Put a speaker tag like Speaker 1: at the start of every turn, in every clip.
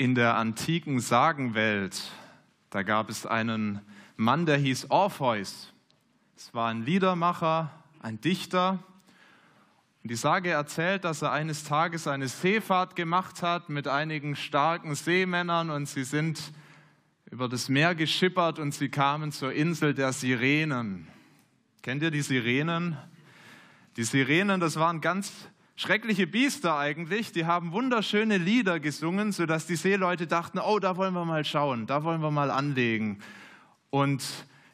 Speaker 1: In der antiken Sagenwelt, da gab es einen Mann, der hieß Orpheus. Es war ein Liedermacher, ein Dichter. Und die Sage erzählt, dass er eines Tages eine Seefahrt gemacht hat mit einigen starken Seemännern und sie sind über das Meer geschippert und sie kamen zur Insel der Sirenen. Kennt ihr die Sirenen? Die Sirenen, das waren ganz schreckliche Biester eigentlich, die haben wunderschöne Lieder gesungen, sodass die Seeleute dachten, oh, da wollen wir mal schauen, da wollen wir mal anlegen. Und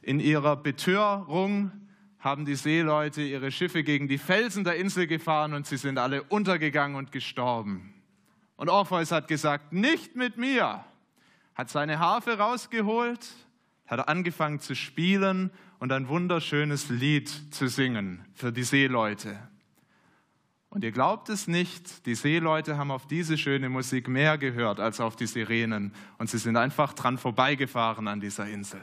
Speaker 1: in ihrer Betörung haben die Seeleute ihre Schiffe gegen die Felsen der Insel gefahren und sie sind alle untergegangen und gestorben. Und Orpheus hat gesagt, nicht mit mir, hat seine Harfe rausgeholt, hat angefangen zu spielen und ein wunderschönes Lied zu singen für die Seeleute. Und ihr glaubt es nicht, die Seeleute haben auf diese schöne Musik mehr gehört als auf die Sirenen. Und sie sind einfach dran vorbeigefahren an dieser Insel.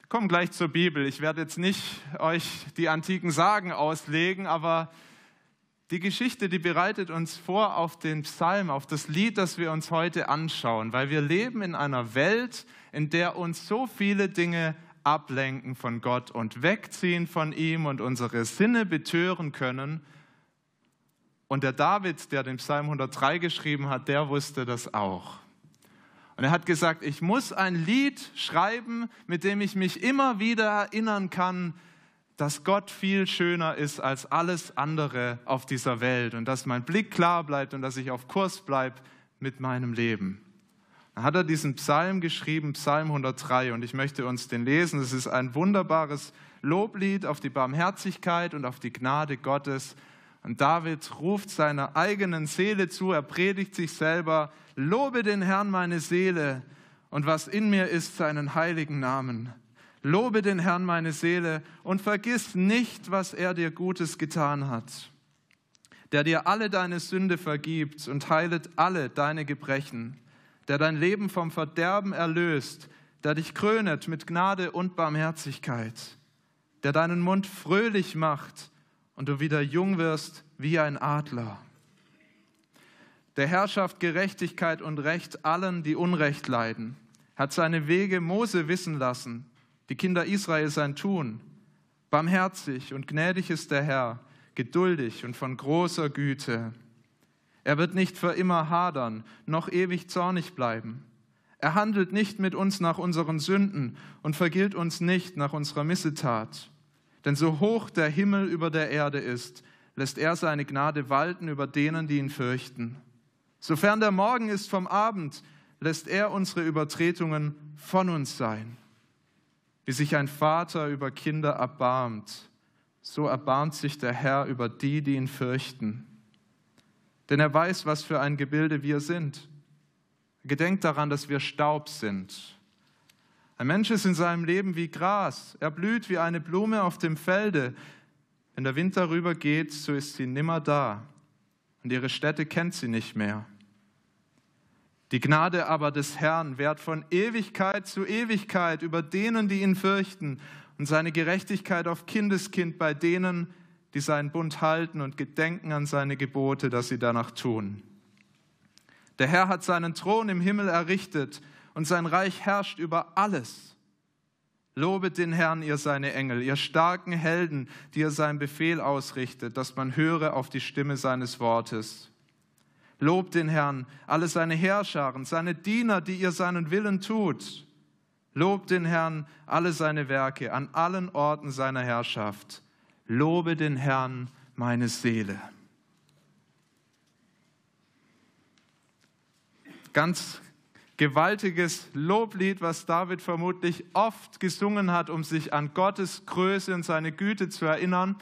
Speaker 1: Wir kommen gleich zur Bibel. Ich werde jetzt nicht euch die antiken Sagen auslegen, aber die Geschichte, die bereitet uns vor auf den Psalm, auf das Lied, das wir uns heute anschauen, weil wir leben in einer Welt, in der uns so viele Dinge ablenken von Gott und wegziehen von ihm und unsere Sinne betören können. Und der David, der den Psalm 103 geschrieben hat, der wusste das auch. Und er hat gesagt, ich muss ein Lied schreiben, mit dem ich mich immer wieder erinnern kann, dass Gott viel schöner ist als alles andere auf dieser Welt und dass mein Blick klar bleibt und dass ich auf Kurs bleibe mit meinem Leben. Hat er diesen Psalm geschrieben, Psalm 103, und ich möchte uns den lesen. Es ist ein wunderbares Loblied auf die Barmherzigkeit und auf die Gnade Gottes. Und David ruft seiner eigenen Seele zu, er predigt sich selber, lobe den Herrn meine Seele und was in mir ist, seinen heiligen Namen. Lobe den Herrn meine Seele und vergiss nicht, was er dir Gutes getan hat, der dir alle deine Sünde vergibt und heilet alle deine Gebrechen der dein Leben vom Verderben erlöst, der dich krönet mit Gnade und Barmherzigkeit, der deinen Mund fröhlich macht und du wieder jung wirst wie ein Adler. Der Herrschaft Gerechtigkeit und Recht allen, die Unrecht leiden, hat seine Wege Mose wissen lassen, die Kinder Israel sein Tun. Barmherzig und gnädig ist der Herr, geduldig und von großer Güte. Er wird nicht für immer hadern, noch ewig zornig bleiben. Er handelt nicht mit uns nach unseren Sünden und vergilt uns nicht nach unserer Missetat. Denn so hoch der Himmel über der Erde ist, lässt er seine Gnade walten über denen, die ihn fürchten. Sofern der Morgen ist vom Abend, lässt er unsere Übertretungen von uns sein. Wie sich ein Vater über Kinder erbarmt, so erbarmt sich der Herr über die, die ihn fürchten denn er weiß, was für ein Gebilde wir sind. Gedenkt daran, dass wir Staub sind. Ein Mensch ist in seinem Leben wie Gras. Er blüht wie eine Blume auf dem Felde. Wenn der Wind darüber geht, so ist sie nimmer da. Und ihre Städte kennt sie nicht mehr. Die Gnade aber des Herrn währt von Ewigkeit zu Ewigkeit über denen, die ihn fürchten, und seine Gerechtigkeit auf Kindeskind bei denen, die seinen Bund halten und gedenken an seine Gebote, dass sie danach tun. Der Herr hat seinen Thron im Himmel errichtet und sein Reich herrscht über alles. Lobet den Herrn, ihr seine Engel, ihr starken Helden, die er seinen Befehl ausrichtet, dass man höre auf die Stimme seines Wortes. Lobt den Herrn, alle seine Herrscharen, seine Diener, die ihr seinen Willen tut. Lobt den Herrn, alle seine Werke an allen Orten seiner Herrschaft. Lobe den Herrn, meine Seele. Ganz gewaltiges Loblied, was David vermutlich oft gesungen hat, um sich an Gottes Größe und seine Güte zu erinnern.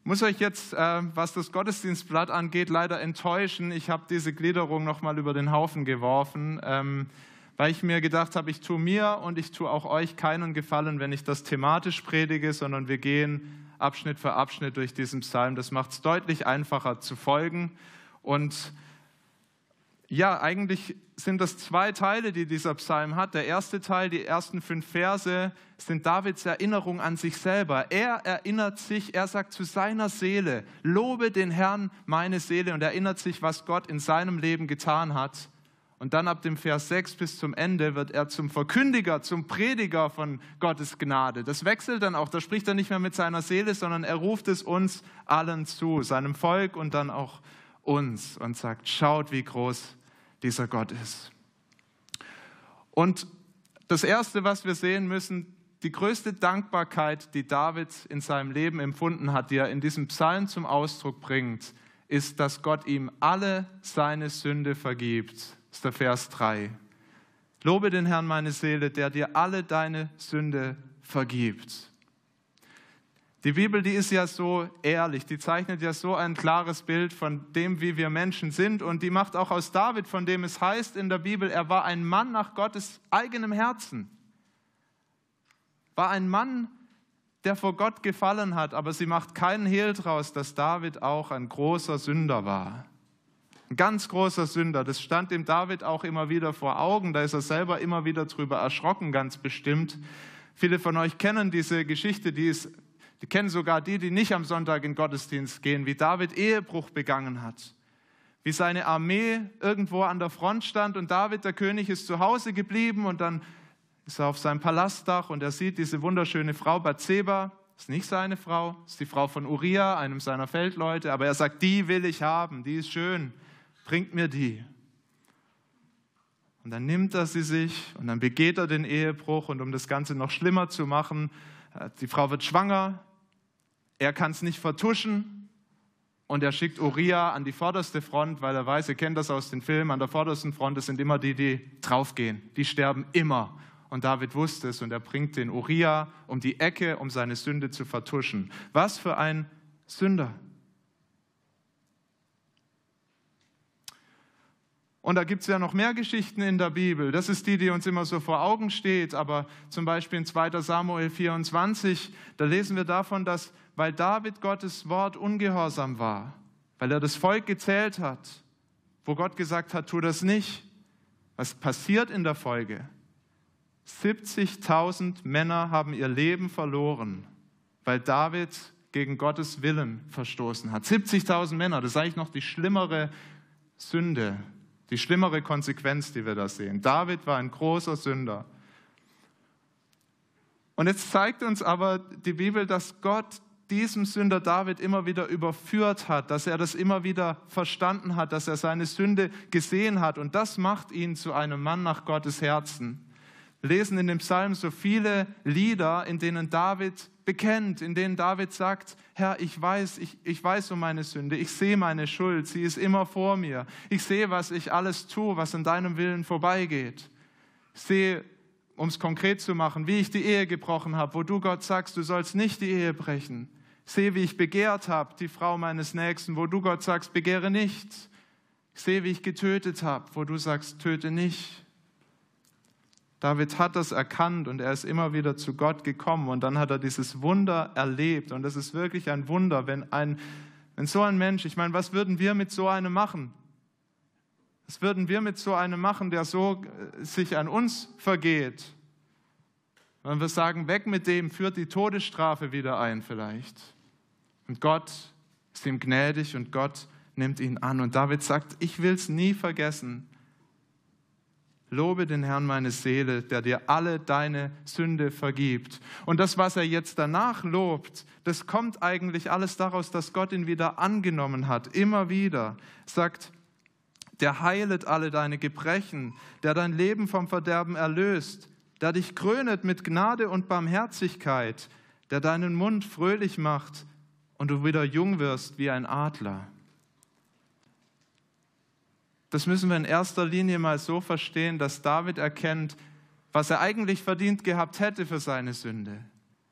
Speaker 1: Ich muss euch jetzt, äh, was das Gottesdienstblatt angeht, leider enttäuschen. Ich habe diese Gliederung nochmal über den Haufen geworfen, ähm, weil ich mir gedacht habe, ich tue mir und ich tue auch euch keinen Gefallen, wenn ich das thematisch predige, sondern wir gehen Abschnitt für Abschnitt durch diesen Psalm. Das macht es deutlich einfacher zu folgen. Und ja, eigentlich sind das zwei Teile, die dieser Psalm hat. Der erste Teil, die ersten fünf Verse, sind Davids Erinnerung an sich selber. Er erinnert sich, er sagt zu seiner Seele, lobe den Herrn, meine Seele, und erinnert sich, was Gott in seinem Leben getan hat. Und dann ab dem Vers 6 bis zum Ende wird er zum Verkündiger, zum Prediger von Gottes Gnade. Das wechselt dann auch, da spricht er nicht mehr mit seiner Seele, sondern er ruft es uns allen zu, seinem Volk und dann auch uns und sagt, schaut, wie groß dieser Gott ist. Und das Erste, was wir sehen müssen, die größte Dankbarkeit, die David in seinem Leben empfunden hat, die er in diesem Psalm zum Ausdruck bringt, ist, dass Gott ihm alle seine Sünde vergibt. Ist der Vers 3. Lobe den Herrn meine Seele, der dir alle deine Sünde vergibt. Die Bibel, die ist ja so ehrlich, die zeichnet ja so ein klares Bild von dem, wie wir Menschen sind und die macht auch aus David, von dem es heißt in der Bibel, er war ein Mann nach Gottes eigenem Herzen. War ein Mann, der vor Gott gefallen hat, aber sie macht keinen Hehl draus, dass David auch ein großer Sünder war. Ein ganz großer Sünder. Das stand dem David auch immer wieder vor Augen. Da ist er selber immer wieder drüber erschrocken, ganz bestimmt. Viele von euch kennen diese Geschichte, die ist die kennen sogar die, die nicht am Sonntag in Gottesdienst gehen, wie David Ehebruch begangen hat. Wie seine Armee irgendwo an der Front stand und David, der König, ist zu Hause geblieben und dann ist er auf seinem Palastdach und er sieht diese wunderschöne Frau Bathseba. Ist nicht seine Frau, ist die Frau von Uriah, einem seiner Feldleute, aber er sagt, die will ich haben, die ist schön, bringt mir die. Und dann nimmt er sie sich und dann begeht er den Ehebruch und um das Ganze noch schlimmer zu machen, äh, die Frau wird schwanger, er kann es nicht vertuschen und er schickt Uriah an die vorderste Front, weil er weiß, ihr kennt das aus den Filmen, an der vordersten Front das sind immer die, die draufgehen. Die sterben immer. Und David wusste es und er bringt den Uriah um die Ecke, um seine Sünde zu vertuschen. Was für ein Sünder. Und da gibt es ja noch mehr Geschichten in der Bibel. Das ist die, die uns immer so vor Augen steht. Aber zum Beispiel in 2 Samuel 24, da lesen wir davon, dass weil David Gottes Wort ungehorsam war, weil er das Volk gezählt hat, wo Gott gesagt hat, tu das nicht. Was passiert in der Folge? 70.000 Männer haben ihr Leben verloren, weil David gegen Gottes Willen verstoßen hat. 70.000 Männer, das ist eigentlich noch die schlimmere Sünde, die schlimmere Konsequenz, die wir da sehen. David war ein großer Sünder. Und jetzt zeigt uns aber die Bibel, dass Gott diesem Sünder David immer wieder überführt hat, dass er das immer wieder verstanden hat, dass er seine Sünde gesehen hat. Und das macht ihn zu einem Mann nach Gottes Herzen. Lesen in dem Psalm so viele Lieder, in denen David bekennt, in denen David sagt, Herr, ich weiß, ich, ich weiß um meine Sünde, ich sehe meine Schuld, sie ist immer vor mir. Ich sehe, was ich alles tue, was an deinem Willen vorbeigeht. Ich sehe, um es konkret zu machen, wie ich die Ehe gebrochen habe, wo du Gott sagst, du sollst nicht die Ehe brechen sehe, wie ich begehrt habe, die Frau meines Nächsten, wo du Gott sagst, begehre nicht. Ich sehe, wie ich getötet habe, wo du sagst, töte nicht. David hat das erkannt und er ist immer wieder zu Gott gekommen und dann hat er dieses Wunder erlebt und das ist wirklich ein Wunder, wenn ein, wenn so ein Mensch, ich meine, was würden wir mit so einem machen? Was würden wir mit so einem machen, der so äh, sich an uns vergeht? Wenn wir sagen, weg mit dem, führt die Todesstrafe wieder ein vielleicht. Und Gott ist ihm gnädig und Gott nimmt ihn an. Und David sagt, ich will es nie vergessen. Lobe den Herrn meine Seele, der dir alle deine Sünde vergibt. Und das, was er jetzt danach lobt, das kommt eigentlich alles daraus, dass Gott ihn wieder angenommen hat. Immer wieder sagt, der heilet alle deine Gebrechen, der dein Leben vom Verderben erlöst, der dich krönet mit Gnade und Barmherzigkeit, der deinen Mund fröhlich macht und du wieder jung wirst wie ein Adler. Das müssen wir in erster Linie mal so verstehen, dass David erkennt, was er eigentlich verdient gehabt hätte für seine Sünde.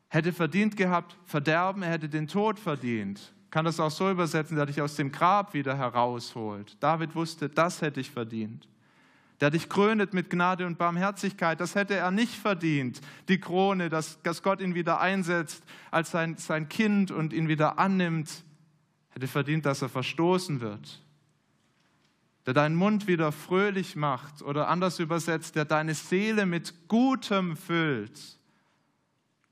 Speaker 1: Hätte verdient gehabt Verderben, er hätte den Tod verdient. Kann das auch so übersetzen, der dich aus dem Grab wieder herausholt. David wusste, das hätte ich verdient der dich krönet mit Gnade und Barmherzigkeit. Das hätte er nicht verdient, die Krone, dass, dass Gott ihn wieder einsetzt als sein, sein Kind und ihn wieder annimmt. Hätte verdient, dass er verstoßen wird. Der deinen Mund wieder fröhlich macht oder anders übersetzt, der deine Seele mit Gutem füllt.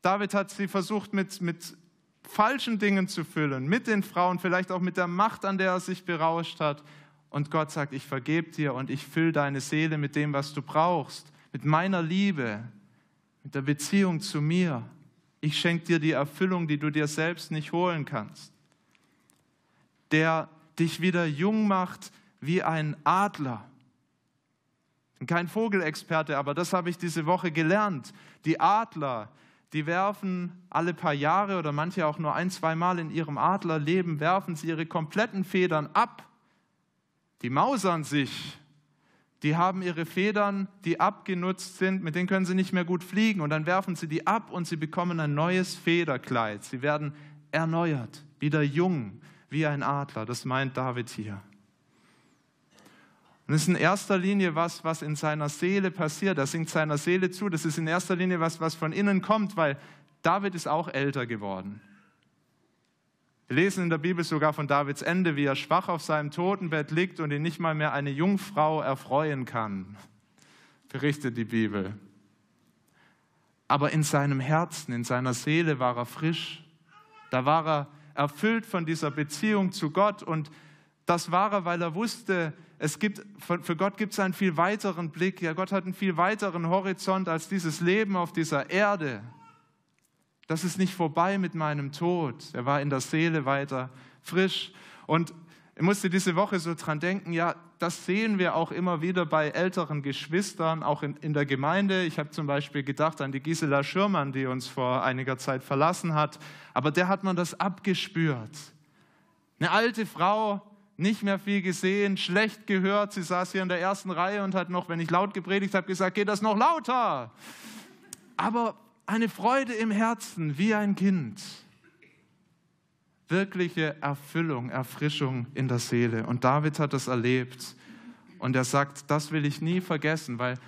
Speaker 1: David hat sie versucht mit, mit falschen Dingen zu füllen, mit den Frauen, vielleicht auch mit der Macht, an der er sich berauscht hat. Und Gott sagt, ich vergebe dir und ich fülle deine Seele mit dem, was du brauchst, mit meiner Liebe, mit der Beziehung zu mir. Ich schenke dir die Erfüllung, die du dir selbst nicht holen kannst. Der dich wieder jung macht wie ein Adler. Ich bin kein Vogelexperte, aber das habe ich diese Woche gelernt. Die Adler, die werfen alle paar Jahre oder manche auch nur ein, zwei Mal in ihrem Adlerleben, werfen sie ihre kompletten Federn ab. Die mausern sich. Die haben ihre Federn, die abgenutzt sind, mit denen können sie nicht mehr gut fliegen. Und dann werfen sie die ab und sie bekommen ein neues Federkleid. Sie werden erneuert, wieder jung, wie ein Adler. Das meint David hier. Und es ist in erster Linie was, was in seiner Seele passiert. Er singt seiner Seele zu. Das ist in erster Linie was, was von innen kommt, weil David ist auch älter geworden. Wir lesen in der Bibel sogar von Davids Ende, wie er schwach auf seinem Totenbett liegt und ihn nicht mal mehr eine Jungfrau erfreuen kann. Berichtet die Bibel. Aber in seinem Herzen, in seiner Seele war er frisch. Da war er erfüllt von dieser Beziehung zu Gott und das war er, weil er wusste, es gibt, für Gott gibt es einen viel weiteren Blick. Ja, Gott hat einen viel weiteren Horizont als dieses Leben auf dieser Erde. Das ist nicht vorbei mit meinem Tod. Er war in der Seele weiter frisch. Und ich musste diese Woche so dran denken, ja, das sehen wir auch immer wieder bei älteren Geschwistern, auch in, in der Gemeinde. Ich habe zum Beispiel gedacht an die Gisela Schürmann, die uns vor einiger Zeit verlassen hat. Aber der hat man das abgespürt. Eine alte Frau, nicht mehr viel gesehen, schlecht gehört. Sie saß hier in der ersten Reihe und hat noch, wenn ich laut gepredigt habe, gesagt, geht das noch lauter. Aber eine Freude im Herzen, wie ein Kind. Wirkliche Erfüllung, Erfrischung in der Seele. Und David hat das erlebt. Und er sagt, das will ich nie vergessen, weil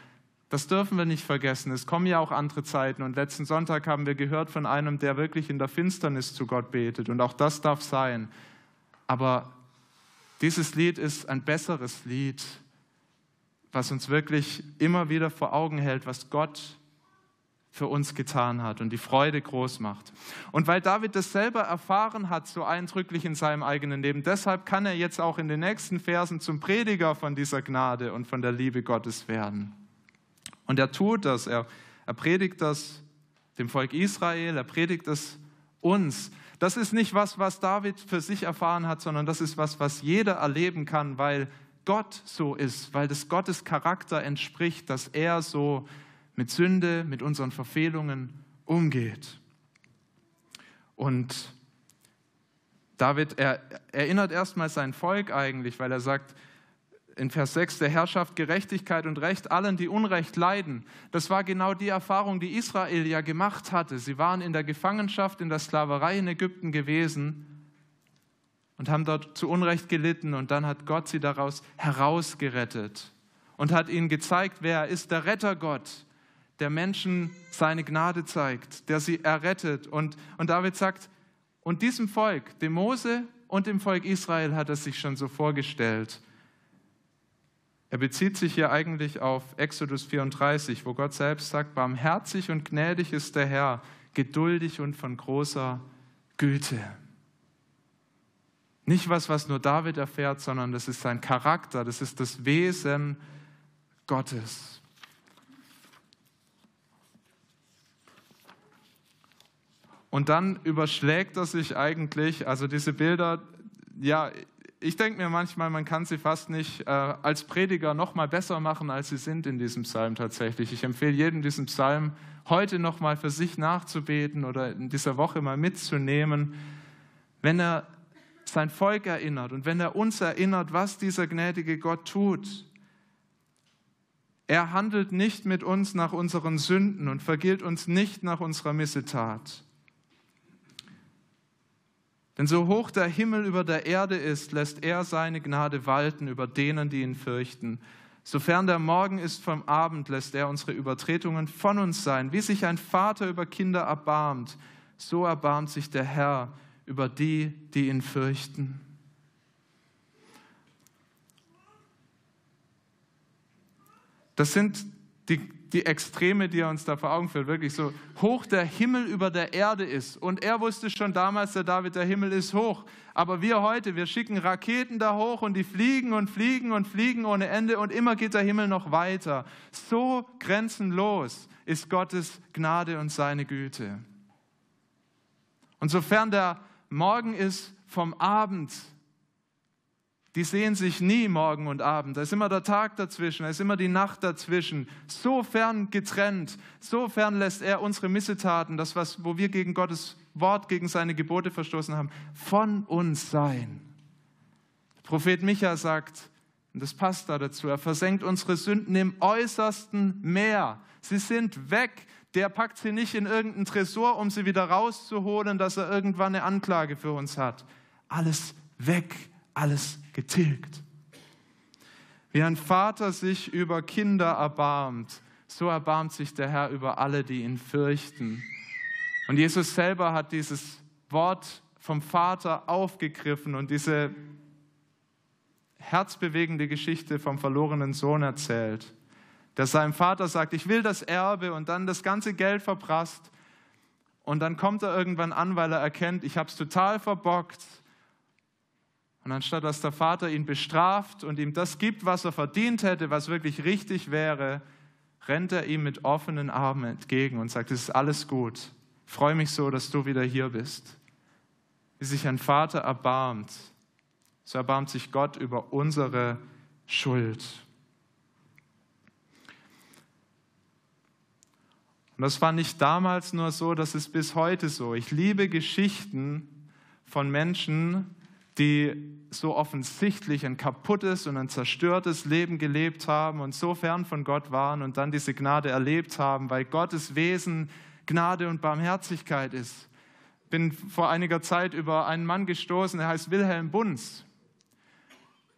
Speaker 1: das dürfen wir nicht vergessen. Es kommen ja auch andere Zeiten. Und letzten Sonntag haben wir gehört von einem, der wirklich in der Finsternis zu Gott betet. Und auch das darf sein. Aber dieses Lied ist ein besseres Lied, was uns wirklich immer wieder vor Augen hält, was Gott für uns getan hat und die Freude groß macht. Und weil David das selber erfahren hat, so eindrücklich in seinem eigenen Leben, deshalb kann er jetzt auch in den nächsten Versen zum Prediger von dieser Gnade und von der Liebe Gottes werden. Und er tut das, er, er predigt das dem Volk Israel, er predigt es uns. Das ist nicht was, was David für sich erfahren hat, sondern das ist was, was jeder erleben kann, weil Gott so ist, weil das Gottes Charakter entspricht, dass er so mit Sünde, mit unseren Verfehlungen umgeht. Und David er, erinnert erstmal sein Volk eigentlich, weil er sagt, in Vers 6, der Herrschaft Gerechtigkeit und Recht allen, die Unrecht leiden. Das war genau die Erfahrung, die Israel ja gemacht hatte. Sie waren in der Gefangenschaft, in der Sklaverei in Ägypten gewesen und haben dort zu Unrecht gelitten und dann hat Gott sie daraus herausgerettet und hat ihnen gezeigt, wer er ist, der Rettergott, der Menschen seine Gnade zeigt, der sie errettet. Und, und David sagt, und diesem Volk, dem Mose und dem Volk Israel hat er sich schon so vorgestellt. Er bezieht sich hier eigentlich auf Exodus 34, wo Gott selbst sagt, barmherzig und gnädig ist der Herr, geduldig und von großer Güte. Nicht was, was nur David erfährt, sondern das ist sein Charakter, das ist das Wesen Gottes. Und dann überschlägt er sich eigentlich, also diese Bilder, ja, ich denke mir manchmal, man kann sie fast nicht äh, als Prediger noch mal besser machen, als sie sind in diesem Psalm tatsächlich. Ich empfehle jedem, diesen Psalm heute noch mal für sich nachzubeten oder in dieser Woche mal mitzunehmen, wenn er sein Volk erinnert und wenn er uns erinnert, was dieser gnädige Gott tut. Er handelt nicht mit uns nach unseren Sünden und vergilt uns nicht nach unserer Missetat. Denn so hoch der Himmel über der Erde ist, lässt er seine Gnade walten über denen, die ihn fürchten. Sofern der Morgen ist vom Abend, lässt er unsere Übertretungen von uns sein. Wie sich ein Vater über Kinder erbarmt, so erbarmt sich der Herr über die, die ihn fürchten. Das sind die, die Extreme, die er uns da vor Augen führt. Wirklich so hoch der Himmel über der Erde ist. Und er wusste schon damals, der David, der Himmel ist hoch. Aber wir heute, wir schicken Raketen da hoch und die fliegen und fliegen und fliegen ohne Ende und immer geht der Himmel noch weiter. So grenzenlos ist Gottes Gnade und seine Güte. Und sofern der Morgen ist vom Abend, die sehen sich nie Morgen und Abend. Da ist immer der Tag dazwischen, da ist immer die Nacht dazwischen. So fern getrennt, so fern lässt er unsere Missetaten, das, was, wo wir gegen Gottes Wort, gegen seine Gebote verstoßen haben, von uns sein. Der Prophet Micha sagt, und das passt da dazu, er versenkt unsere Sünden im äußersten Meer. Sie sind weg. Der packt sie nicht in irgendeinen Tresor, um sie wieder rauszuholen, dass er irgendwann eine Anklage für uns hat. Alles weg, alles getilgt. Wie ein Vater sich über Kinder erbarmt, so erbarmt sich der Herr über alle, die ihn fürchten. Und Jesus selber hat dieses Wort vom Vater aufgegriffen und diese herzbewegende Geschichte vom verlorenen Sohn erzählt, der seinem Vater sagt, ich will das Erbe und dann das ganze Geld verprasst. Und dann kommt er irgendwann an, weil er erkennt, ich habe es total verbockt und anstatt dass der Vater ihn bestraft und ihm das gibt, was er verdient hätte, was wirklich richtig wäre, rennt er ihm mit offenen Armen entgegen und sagt, es ist alles gut. Ich freue mich so, dass du wieder hier bist. Wie sich ein Vater erbarmt, so erbarmt sich Gott über unsere Schuld. Und das war nicht damals nur so, das ist bis heute so. Ich liebe Geschichten von Menschen, die so offensichtlich ein kaputtes und ein zerstörtes Leben gelebt haben und so fern von Gott waren und dann diese Gnade erlebt haben, weil Gottes Wesen Gnade und Barmherzigkeit ist. Bin vor einiger Zeit über einen Mann gestoßen, der heißt Wilhelm Bunz.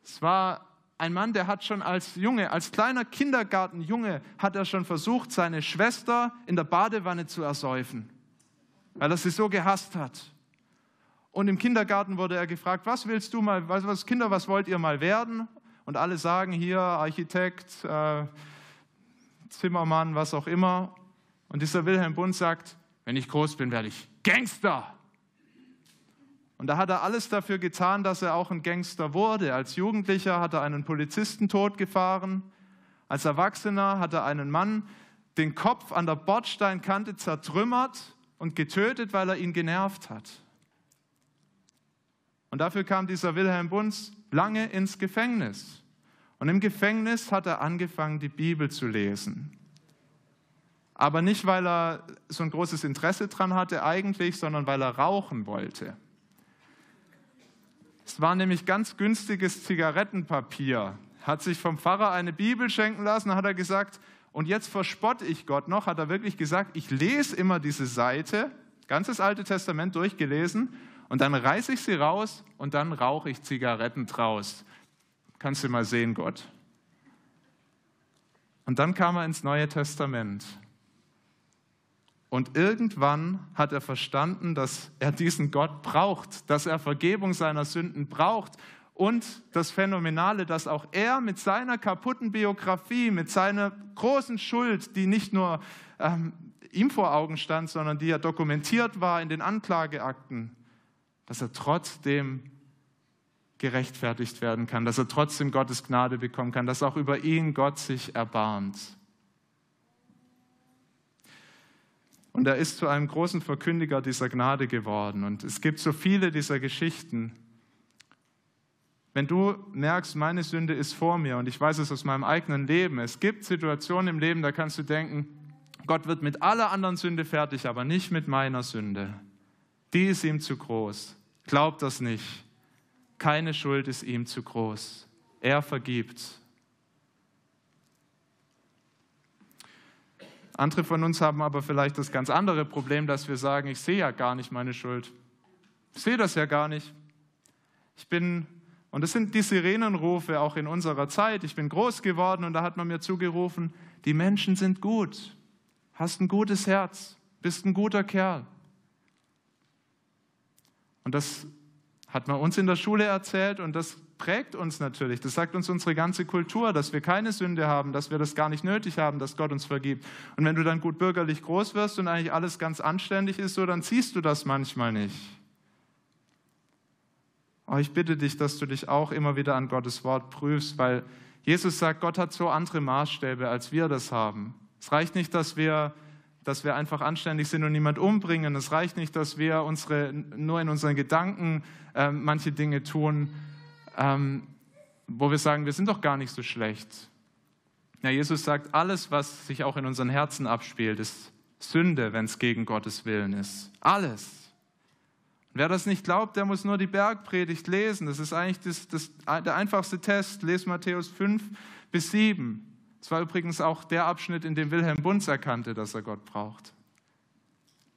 Speaker 1: Es war ein Mann, der hat schon als Junge, als kleiner Kindergartenjunge, hat er schon versucht, seine Schwester in der Badewanne zu ersäufen, weil er sie so gehasst hat. Und im Kindergarten wurde er gefragt, was willst du mal, was, was Kinder, was wollt ihr mal werden? Und alle sagen hier Architekt, äh, Zimmermann, was auch immer. Und dieser Wilhelm Bund sagt, wenn ich groß bin, werde ich Gangster. Und da hat er alles dafür getan, dass er auch ein Gangster wurde. Als Jugendlicher hat er einen Polizisten totgefahren. Als Erwachsener hat er einen Mann den Kopf an der Bordsteinkante zertrümmert und getötet, weil er ihn genervt hat. Und dafür kam dieser Wilhelm Bunz lange ins Gefängnis. Und im Gefängnis hat er angefangen, die Bibel zu lesen. Aber nicht, weil er so ein großes Interesse dran hatte eigentlich, sondern weil er rauchen wollte. Es war nämlich ganz günstiges Zigarettenpapier. Hat sich vom Pfarrer eine Bibel schenken lassen, hat er gesagt, und jetzt verspotte ich Gott noch, hat er wirklich gesagt, ich lese immer diese Seite, ganzes Alte Testament durchgelesen, und dann reiße ich sie raus und dann rauche ich Zigaretten draus. Kannst du mal sehen, Gott. Und dann kam er ins Neue Testament. Und irgendwann hat er verstanden, dass er diesen Gott braucht, dass er Vergebung seiner Sünden braucht. Und das Phänomenale, dass auch er mit seiner kaputten Biografie, mit seiner großen Schuld, die nicht nur ähm, ihm vor Augen stand, sondern die ja dokumentiert war in den Anklageakten, dass er trotzdem gerechtfertigt werden kann, dass er trotzdem Gottes Gnade bekommen kann, dass auch über ihn Gott sich erbarmt. Und er ist zu einem großen Verkündiger dieser Gnade geworden. Und es gibt so viele dieser Geschichten. Wenn du merkst, meine Sünde ist vor mir und ich weiß es aus meinem eigenen Leben, es gibt Situationen im Leben, da kannst du denken, Gott wird mit aller anderen Sünde fertig, aber nicht mit meiner Sünde. Die ist ihm zu groß. Glaub das nicht. Keine Schuld ist ihm zu groß. Er vergibt. Andere von uns haben aber vielleicht das ganz andere Problem, dass wir sagen, ich sehe ja gar nicht meine Schuld. Ich sehe das ja gar nicht. Ich bin, und das sind die Sirenenrufe auch in unserer Zeit. Ich bin groß geworden und da hat man mir zugerufen, die Menschen sind gut. Hast ein gutes Herz, bist ein guter Kerl. Und das Hat man uns in der Schule erzählt und das prägt uns natürlich. Das sagt uns unsere ganze Kultur, dass wir keine Sünde haben, dass wir das gar nicht nötig haben, dass Gott uns vergibt. Und wenn du dann gut bürgerlich groß wirst und eigentlich alles ganz anständig ist, so, dann siehst du das manchmal nicht. Aber ich bitte dich, dass du dich auch immer wieder an Gottes Wort prüfst, weil Jesus sagt, Gott hat so andere Maßstäbe, als wir das haben. Es reicht nicht, dass wir, dass wir einfach anständig sind und niemand umbringen. Es reicht nicht, dass wir unsere, nur in unseren Gedanken äh, manche Dinge tun, ähm, wo wir sagen, wir sind doch gar nicht so schlecht. Ja, Jesus sagt, alles, was sich auch in unseren Herzen abspielt, ist Sünde, wenn es gegen Gottes Willen ist. Alles. Wer das nicht glaubt, der muss nur die Bergpredigt lesen. Das ist eigentlich das, das, der einfachste Test. Lest Matthäus 5 bis 7. Das war übrigens auch der Abschnitt, in dem Wilhelm Bunz erkannte, dass er Gott braucht.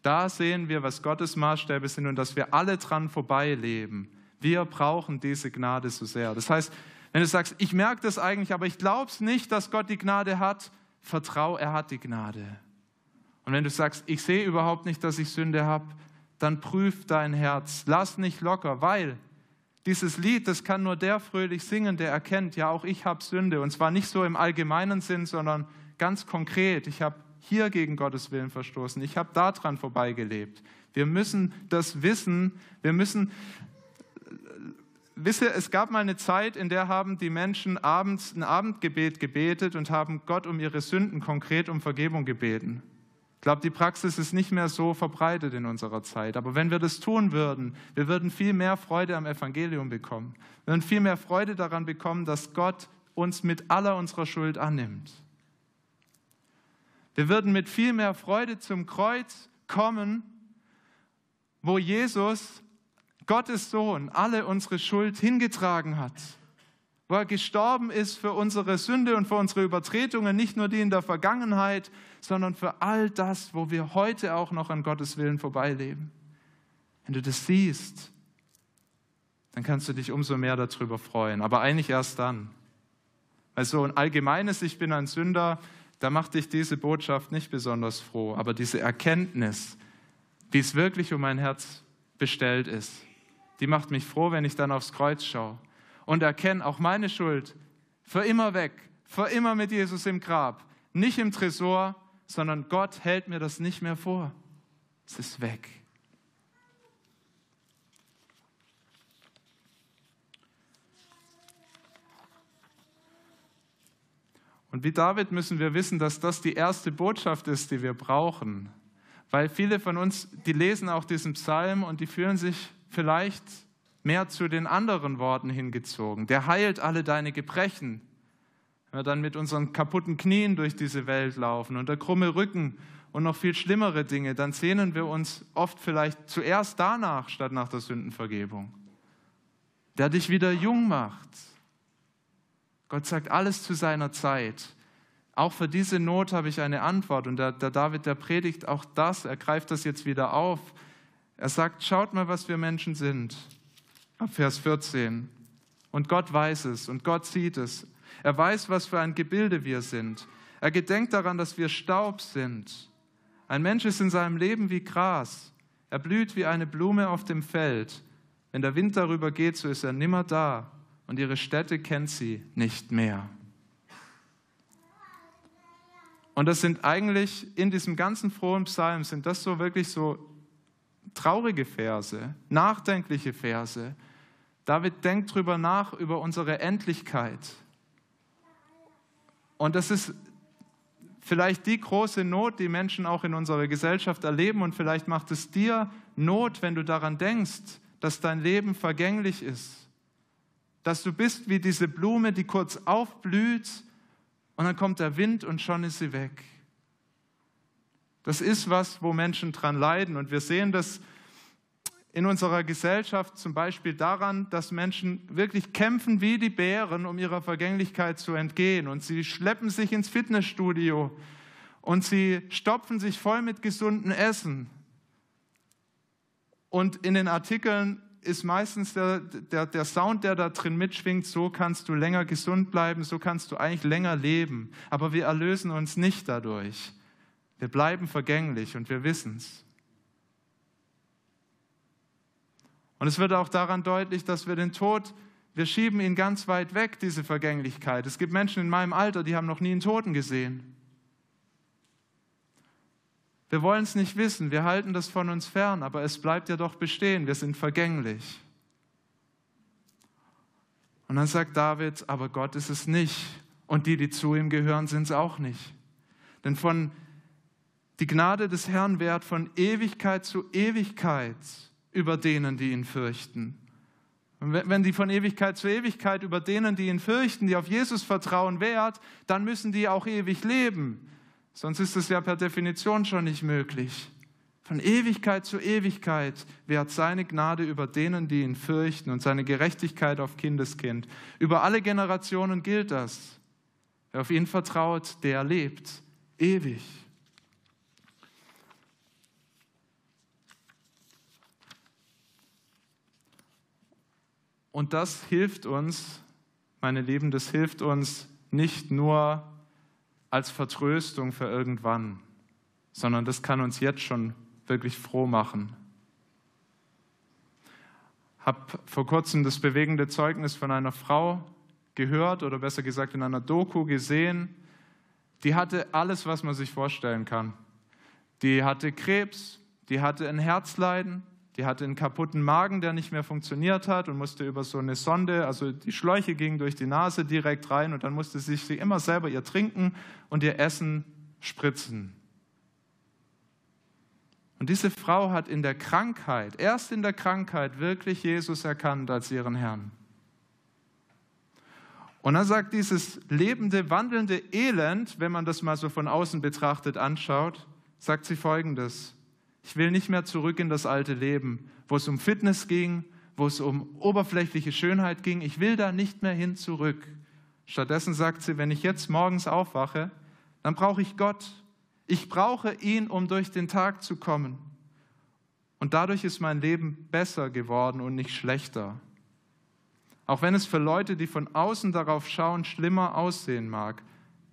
Speaker 1: Da sehen wir, was Gottes Maßstäbe sind und dass wir alle dran vorbeileben. Wir brauchen diese Gnade so sehr. Das heißt, wenn du sagst, ich merke das eigentlich, aber ich glaube es nicht, dass Gott die Gnade hat, vertrau, er hat die Gnade. Und wenn du sagst, ich sehe überhaupt nicht, dass ich Sünde habe, dann prüf dein Herz. Lass nicht locker, weil dieses Lied, das kann nur der fröhlich singen, der erkennt, ja, auch ich habe Sünde. Und zwar nicht so im allgemeinen Sinn, sondern ganz konkret. Ich habe hier gegen Gottes Willen verstoßen. Ich habe daran vorbeigelebt. Wir müssen das wissen. Wir müssen Wisse, es gab mal eine Zeit, in der haben die Menschen abends ein Abendgebet gebetet und haben Gott um ihre Sünden konkret um Vergebung gebeten. Ich glaube, die Praxis ist nicht mehr so verbreitet in unserer Zeit. Aber wenn wir das tun würden, wir würden viel mehr Freude am Evangelium bekommen. Wir würden viel mehr Freude daran bekommen, dass Gott uns mit aller unserer Schuld annimmt. Wir würden mit viel mehr Freude zum Kreuz kommen, wo Jesus Gottes Sohn alle unsere Schuld hingetragen hat, wo er gestorben ist für unsere Sünde und für unsere Übertretungen, nicht nur die in der Vergangenheit, sondern für all das, wo wir heute auch noch an Gottes Willen vorbeileben. Wenn du das siehst, dann kannst du dich umso mehr darüber freuen, aber eigentlich erst dann. Weil so ein allgemeines Ich bin ein Sünder, da macht dich diese Botschaft nicht besonders froh, aber diese Erkenntnis, wie es wirklich um mein Herz bestellt ist, die macht mich froh, wenn ich dann aufs Kreuz schaue und erkenne auch meine Schuld für immer weg, für immer mit Jesus im Grab, nicht im Tresor, sondern Gott hält mir das nicht mehr vor. Es ist weg. Und wie David müssen wir wissen, dass das die erste Botschaft ist, die wir brauchen. Weil viele von uns, die lesen auch diesen Psalm und die fühlen sich vielleicht mehr zu den anderen Worten hingezogen. Der heilt alle deine Gebrechen. Wenn wir dann mit unseren kaputten Knien durch diese Welt laufen und der krumme Rücken und noch viel schlimmere Dinge, dann sehnen wir uns oft vielleicht zuerst danach statt nach der Sündenvergebung. Der dich wieder jung macht. Gott sagt alles zu seiner Zeit. Auch für diese Not habe ich eine Antwort. Und der, der David, der predigt auch das, er greift das jetzt wieder auf. Er sagt, schaut mal, was wir Menschen sind. Ab Vers 14. Und Gott weiß es und Gott sieht es. Er weiß, was für ein Gebilde wir sind. Er gedenkt daran, dass wir Staub sind. Ein Mensch ist in seinem Leben wie Gras. Er blüht wie eine Blume auf dem Feld. Wenn der Wind darüber geht, so ist er nimmer da und ihre Städte kennt sie nicht mehr. Und das sind eigentlich in diesem ganzen frohen Psalm, sind das so wirklich so traurige Verse, nachdenkliche Verse. David denkt darüber nach, über unsere Endlichkeit. Und das ist vielleicht die große Not, die Menschen auch in unserer Gesellschaft erleben. Und vielleicht macht es dir Not, wenn du daran denkst, dass dein Leben vergänglich ist. Dass du bist wie diese Blume, die kurz aufblüht und dann kommt der Wind und schon ist sie weg. Das ist was, wo Menschen dran leiden. Und wir sehen das in unserer Gesellschaft zum Beispiel daran, dass Menschen wirklich kämpfen wie die Bären, um ihrer Vergänglichkeit zu entgehen. Und sie schleppen sich ins Fitnessstudio und sie stopfen sich voll mit gesundem Essen. Und in den Artikeln ist meistens der, der, der Sound, der da drin mitschwingt, so kannst du länger gesund bleiben, so kannst du eigentlich länger leben. Aber wir erlösen uns nicht dadurch. Wir bleiben vergänglich und wir wissen es. Und es wird auch daran deutlich, dass wir den Tod, wir schieben ihn ganz weit weg, diese Vergänglichkeit. Es gibt Menschen in meinem Alter, die haben noch nie einen Toten gesehen. Wir wollen es nicht wissen, wir halten das von uns fern, aber es bleibt ja doch bestehen, wir sind vergänglich. Und dann sagt David, aber Gott ist es nicht und die, die zu ihm gehören, sind es auch nicht. Denn von die Gnade des Herrn währt von Ewigkeit zu Ewigkeit über denen, die ihn fürchten. Und wenn die von Ewigkeit zu Ewigkeit über denen, die ihn fürchten, die auf Jesus vertrauen, währt, dann müssen die auch ewig leben. Sonst ist es ja per Definition schon nicht möglich. Von Ewigkeit zu Ewigkeit währt seine Gnade über denen, die ihn fürchten und seine Gerechtigkeit auf Kindeskind. Über alle Generationen gilt das. Wer auf ihn vertraut, der lebt ewig. Und das hilft uns, meine Lieben, das hilft uns nicht nur als Vertröstung für irgendwann, sondern das kann uns jetzt schon wirklich froh machen. Ich Habe vor kurzem das bewegende Zeugnis von einer Frau gehört oder besser gesagt in einer Doku gesehen. Die hatte alles, was man sich vorstellen kann. Die hatte Krebs, die hatte ein Herzleiden, die hatte einen kaputten Magen, der nicht mehr funktioniert hat und musste über so eine Sonde, also die Schläuche gingen durch die Nase direkt rein und dann musste sie sich immer selber ihr Trinken und ihr Essen spritzen. Und diese Frau hat in der Krankheit, erst in der Krankheit, wirklich Jesus erkannt als ihren Herrn. Und dann sagt dieses lebende, wandelnde Elend, wenn man das mal so von außen betrachtet anschaut, sagt sie folgendes. Ich will nicht mehr zurück in das alte Leben, wo es um Fitness ging, wo es um oberflächliche Schönheit ging. Ich will da nicht mehr hin zurück. Stattdessen sagt sie, wenn ich jetzt morgens aufwache, dann brauche ich Gott. Ich brauche ihn, um durch den Tag zu kommen. Und dadurch ist mein Leben besser geworden und nicht schlechter. Auch wenn es für Leute, die von außen darauf schauen, schlimmer aussehen mag,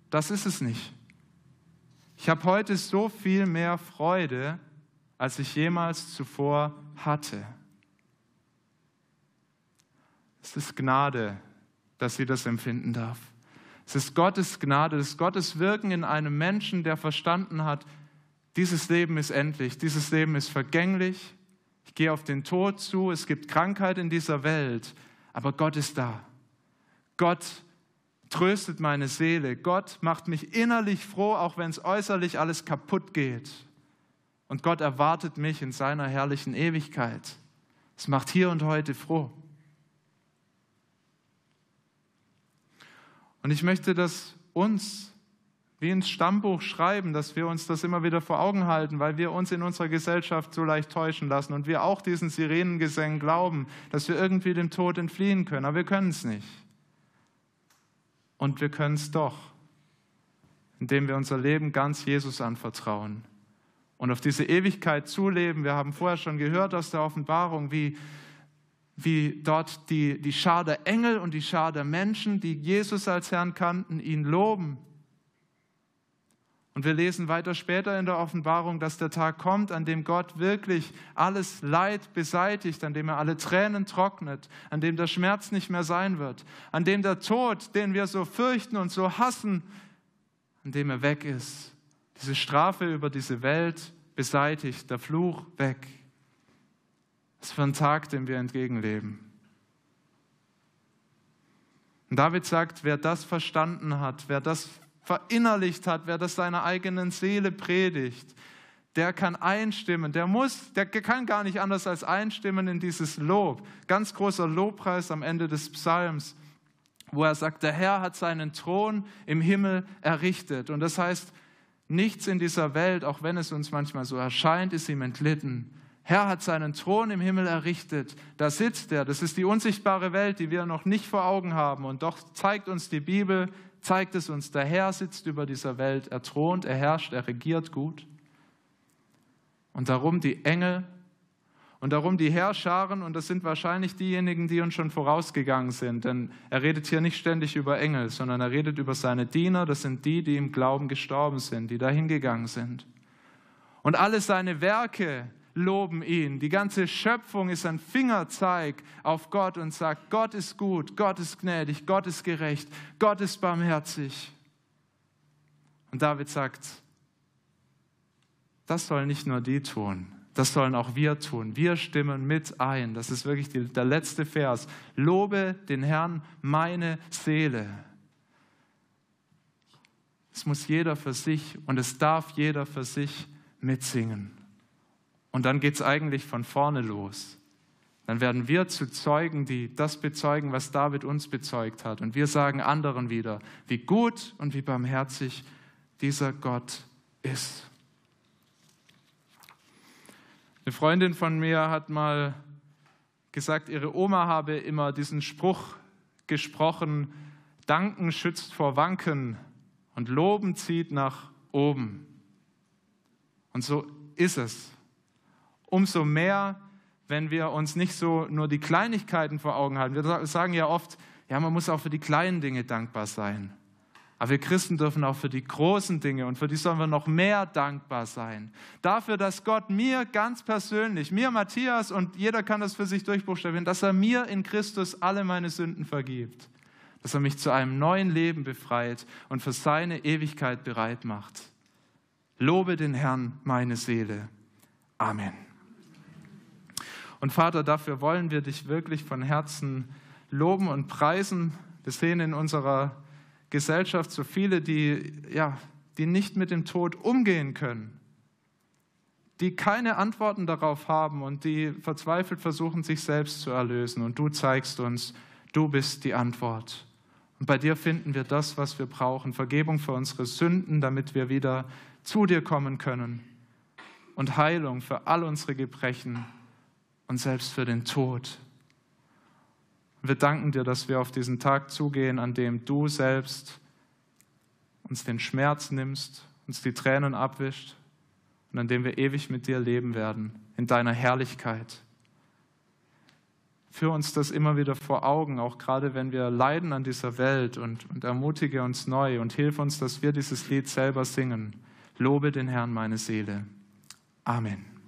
Speaker 1: das ist es nicht. Ich habe heute so viel mehr Freude, als ich jemals zuvor hatte. Es ist Gnade, dass sie das empfinden darf. Es ist Gottes Gnade, es ist Gottes Wirken in einem Menschen, der verstanden hat, dieses Leben ist endlich, dieses Leben ist vergänglich, ich gehe auf den Tod zu, es gibt Krankheit in dieser Welt, aber Gott ist da. Gott tröstet meine Seele, Gott macht mich innerlich froh, auch wenn es äußerlich alles kaputt geht. Und Gott erwartet mich in seiner herrlichen Ewigkeit. Es macht hier und heute froh. Und ich möchte das uns wie ins Stammbuch schreiben, dass wir uns das immer wieder vor Augen halten, weil wir uns in unserer Gesellschaft so leicht täuschen lassen und wir auch diesen Sirenengesängen glauben, dass wir irgendwie dem Tod entfliehen können. Aber wir können es nicht. Und wir können es doch, indem wir unser Leben ganz Jesus anvertrauen und auf diese Ewigkeit zuleben. Wir haben vorher schon gehört aus der Offenbarung, wie, wie dort die, die Schar der Engel und die Schar der Menschen, die Jesus als Herrn kannten, ihn loben. Und wir lesen weiter später in der Offenbarung, dass der Tag kommt, an dem Gott wirklich alles Leid beseitigt, an dem er alle Tränen trocknet, an dem der Schmerz nicht mehr sein wird, an dem der Tod, den wir so fürchten und so hassen, an dem er weg ist diese Strafe über diese Welt beseitigt, der Fluch weg. Was für ein Tag, dem wir entgegenleben. Und David sagt, wer das verstanden hat, wer das verinnerlicht hat, wer das seiner eigenen Seele predigt, der kann einstimmen, der muss, der kann gar nicht anders als einstimmen in dieses Lob. Ganz großer Lobpreis am Ende des Psalms, wo er sagt, der Herr hat seinen Thron im Himmel errichtet. Und das heißt, Nichts in dieser Welt, auch wenn es uns manchmal so erscheint, ist ihm entlitten. Herr hat seinen Thron im Himmel errichtet. Da sitzt er. Das ist die unsichtbare Welt, die wir noch nicht vor Augen haben. Und doch zeigt uns die Bibel, zeigt es uns, der Herr sitzt über dieser Welt. Er thront, er herrscht, er regiert gut. Und darum die Engel und darum die Herrscharen, und das sind wahrscheinlich diejenigen, die uns schon vorausgegangen sind, denn er redet hier nicht ständig über Engel, sondern er redet über seine Diener, das sind die, die im Glauben gestorben sind, die dahin gegangen sind. Und alle seine Werke loben ihn. Die ganze Schöpfung ist ein Fingerzeig auf Gott und sagt, Gott ist gut, Gott ist gnädig, Gott ist gerecht, Gott ist barmherzig. Und David sagt, das sollen nicht nur die tun, das sollen auch wir tun. Wir stimmen mit ein. Das ist wirklich die, der letzte Vers. Lobe den Herrn meine Seele. Es muss jeder für sich und es darf jeder für sich mitsingen. Und dann geht es eigentlich von vorne los. Dann werden wir zu Zeugen, die das bezeugen, was David uns bezeugt hat. Und wir sagen anderen wieder, wie gut und wie barmherzig dieser Gott ist. Eine Freundin von mir hat mal gesagt, ihre Oma habe immer diesen Spruch gesprochen, Danken schützt vor Wanken und Loben zieht nach oben. Und so ist es. Umso mehr, wenn wir uns nicht so nur die Kleinigkeiten vor Augen halten. Wir sagen ja oft, ja, man muss auch für die kleinen Dinge dankbar sein. Aber wir Christen dürfen auch für die großen Dinge und für die sollen wir noch mehr dankbar sein. Dafür, dass Gott mir ganz persönlich, mir Matthias und jeder kann das für sich durchbuchstabieren, dass er mir in Christus alle meine Sünden vergibt. Dass er mich zu einem neuen Leben befreit und für seine Ewigkeit bereit macht. Lobe den Herrn, meine Seele. Amen. Und Vater, dafür wollen wir dich wirklich von Herzen loben und preisen. Wir sehen in unserer Gesellschaft so viele, die, ja, die nicht mit dem Tod umgehen können, die keine Antworten darauf haben und die verzweifelt versuchen, sich selbst zu erlösen. Und du zeigst uns, du bist die Antwort. Und bei dir finden wir das, was wir brauchen, Vergebung für unsere Sünden, damit wir wieder zu dir kommen können und Heilung für all unsere Gebrechen und selbst für den Tod. Wir danken dir, dass wir auf diesen Tag zugehen, an dem du selbst uns den Schmerz nimmst, uns die Tränen abwischt und an dem wir ewig mit dir leben werden, in deiner Herrlichkeit. Führ uns das immer wieder vor Augen, auch gerade wenn wir leiden an dieser Welt und, und ermutige uns neu und hilf uns, dass wir dieses Lied selber singen. Lobe den Herrn, meine Seele. Amen.